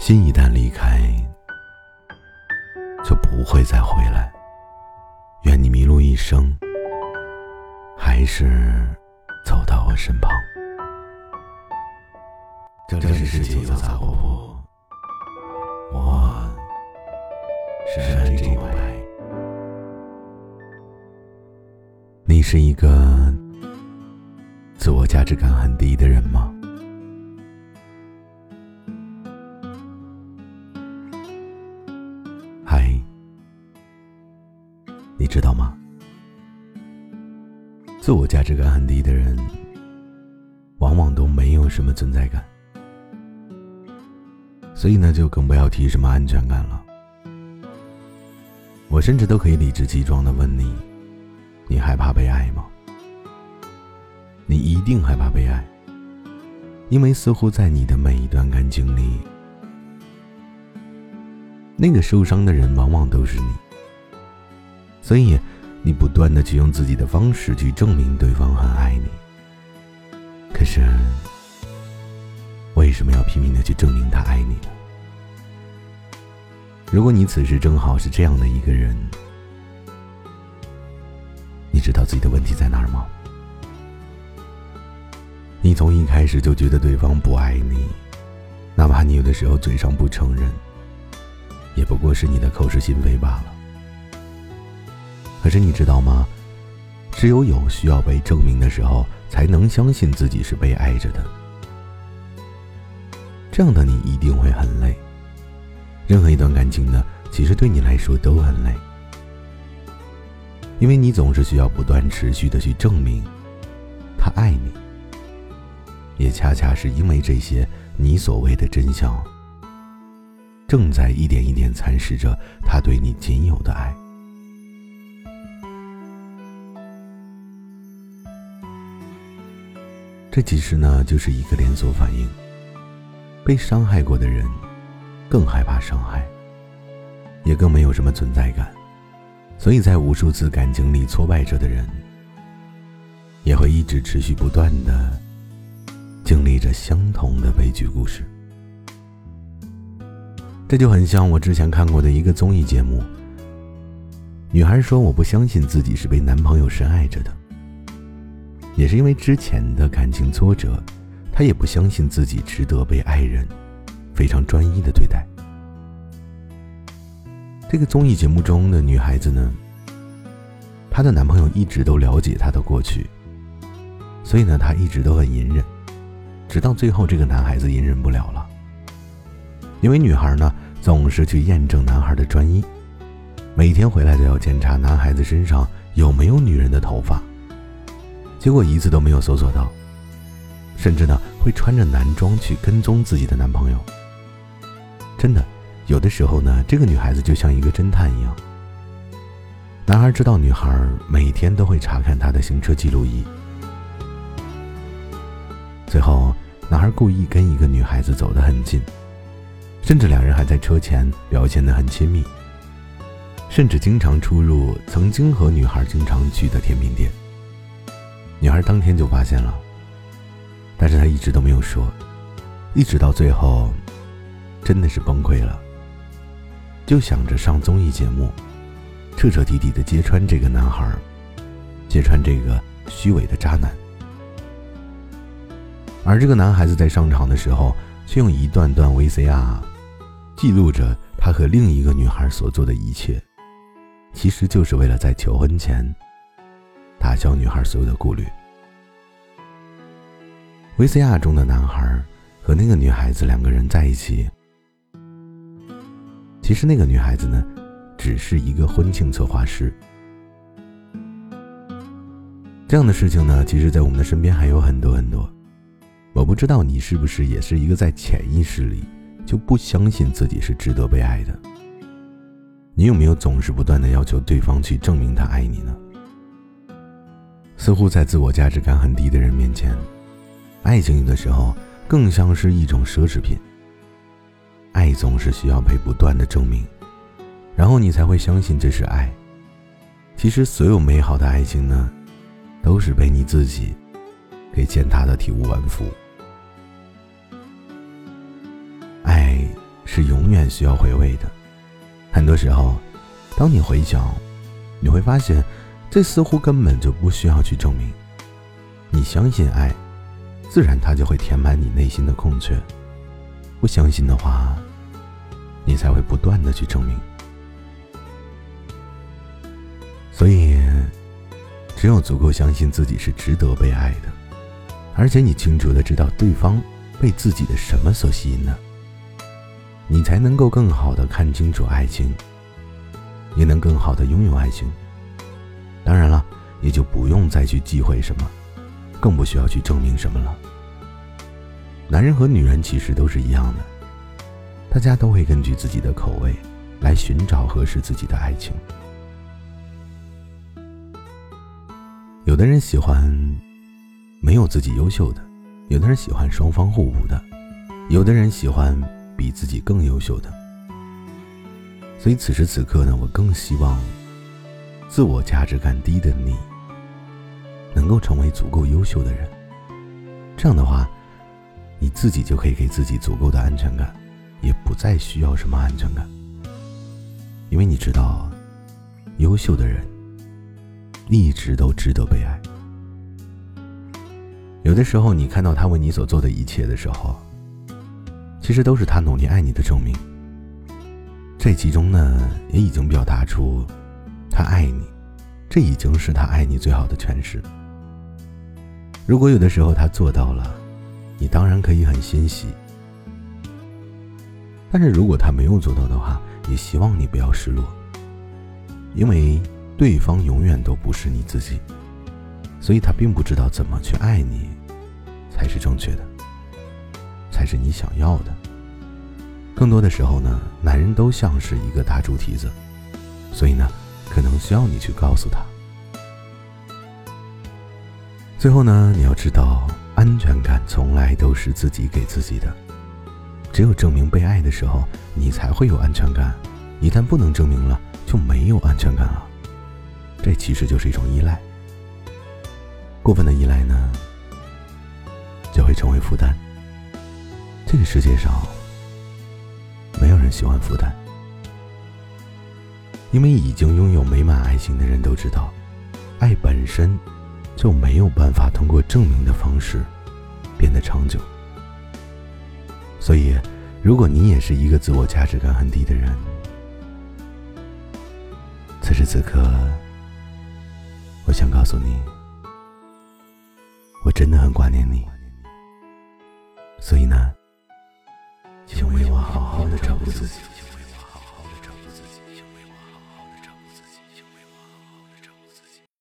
心一旦离开，就不会再回来。愿你迷路一生，还是走到我身旁。这里是世界有杂货铺，我是山中白。你是一个自我价值感很低的人吗？知道吗？自我价值感很低的人，往往都没有什么存在感。所以呢，就更不要提什么安全感了。我甚至都可以理直气壮的问你：你害怕被爱吗？你一定害怕被爱，因为似乎在你的每一段感情里，那个受伤的人往往都是你。所以，你不断的去用自己的方式去证明对方很爱你。可是。为什么要拼命的去证明他爱你呢？如果你此时正好是这样的一个人，你知道自己的问题在哪儿吗？你从一开始就觉得对方不爱你，哪怕你有的时候嘴上不承认，也不过是你的口是心非罢了。可是你知道吗？只有有需要被证明的时候，才能相信自己是被爱着的。这样的你一定会很累。任何一段感情呢，其实对你来说都很累，因为你总是需要不断持续的去证明他爱你。也恰恰是因为这些，你所谓的真相，正在一点一点蚕食着他对你仅有的爱。这其实呢，就是一个连锁反应。被伤害过的人，更害怕伤害，也更没有什么存在感，所以在无数次感情里挫败着的人，也会一直持续不断的经历着相同的悲剧故事。这就很像我之前看过的一个综艺节目，女孩说：“我不相信自己是被男朋友深爱着的，也是因为之前的感情挫折。”她也不相信自己值得被爱人非常专一的对待。这个综艺节目中的女孩子呢，她的男朋友一直都了解她的过去，所以呢，她一直都很隐忍，直到最后，这个男孩子隐忍不了了，因为女孩呢总是去验证男孩的专一，每天回来都要检查男孩子身上有没有女人的头发，结果一次都没有搜索到。甚至呢，会穿着男装去跟踪自己的男朋友。真的，有的时候呢，这个女孩子就像一个侦探一样。男孩知道女孩每天都会查看他的行车记录仪。最后，男孩故意跟一个女孩子走得很近，甚至两人还在车前表现得很亲密，甚至经常出入曾经和女孩经常去的甜品店。女孩当天就发现了。但是他一直都没有说，一直到最后，真的是崩溃了，就想着上综艺节目，彻彻底底的揭穿这个男孩，揭穿这个虚伪的渣男。而这个男孩子在上场的时候，却用一段段 VCR 记录着他和另一个女孩所做的一切，其实就是为了在求婚前打消女孩所有的顾虑。维 C R 中的男孩和那个女孩子两个人在一起，其实那个女孩子呢，只是一个婚庆策划师。这样的事情呢，其实在我们的身边还有很多很多。我不知道你是不是也是一个在潜意识里就不相信自己是值得被爱的？你有没有总是不断的要求对方去证明他爱你呢？似乎在自我价值感很低的人面前。爱情有的时候更像是一种奢侈品。爱总是需要被不断的证明，然后你才会相信这是爱。其实所有美好的爱情呢，都是被你自己给践踏的体无完肤。爱是永远需要回味的。很多时候，当你回想，你会发现，这似乎根本就不需要去证明。你相信爱，自然它就会填满你内心的空缺；不相信的话，你才会不断的去证明。所以，只有足够相信自己是值得被爱的，而且你清楚的知道对方被自己的什么所吸引的，你才能够更好的看清楚爱情，也能更好的拥有爱情。也就不用再去忌讳什么，更不需要去证明什么了。男人和女人其实都是一样的，大家都会根据自己的口味来寻找合适自己的爱情。有的人喜欢没有自己优秀的，有的人喜欢双方互补的，有的人喜欢比自己更优秀的。所以此时此刻呢，我更希望。自我价值感低的你，能够成为足够优秀的人。这样的话，你自己就可以给自己足够的安全感，也不再需要什么安全感。因为你知道，优秀的人一直都值得被爱。有的时候，你看到他为你所做的一切的时候，其实都是他努力爱你的证明。这其中呢，也已经表达出。他爱你，这已经是他爱你最好的诠释。如果有的时候他做到了，你当然可以很欣喜；但是如果他没有做到的话，也希望你不要失落，因为对方永远都不是你自己，所以他并不知道怎么去爱你才是正确的，才是你想要的。更多的时候呢，男人都像是一个大猪蹄子，所以呢。可能需要你去告诉他。最后呢，你要知道，安全感从来都是自己给自己的。只有证明被爱的时候，你才会有安全感。一旦不能证明了，就没有安全感了。这其实就是一种依赖。过分的依赖呢，就会成为负担。这个世界上，没有人喜欢负担。因为已经拥有美满爱情的人都知道，爱本身就没有办法通过证明的方式变得长久。所以，如果你也是一个自我价值感很低的人，此时此刻，我想告诉你，我真的很挂念你。所以呢，请为我好好的照顾自己。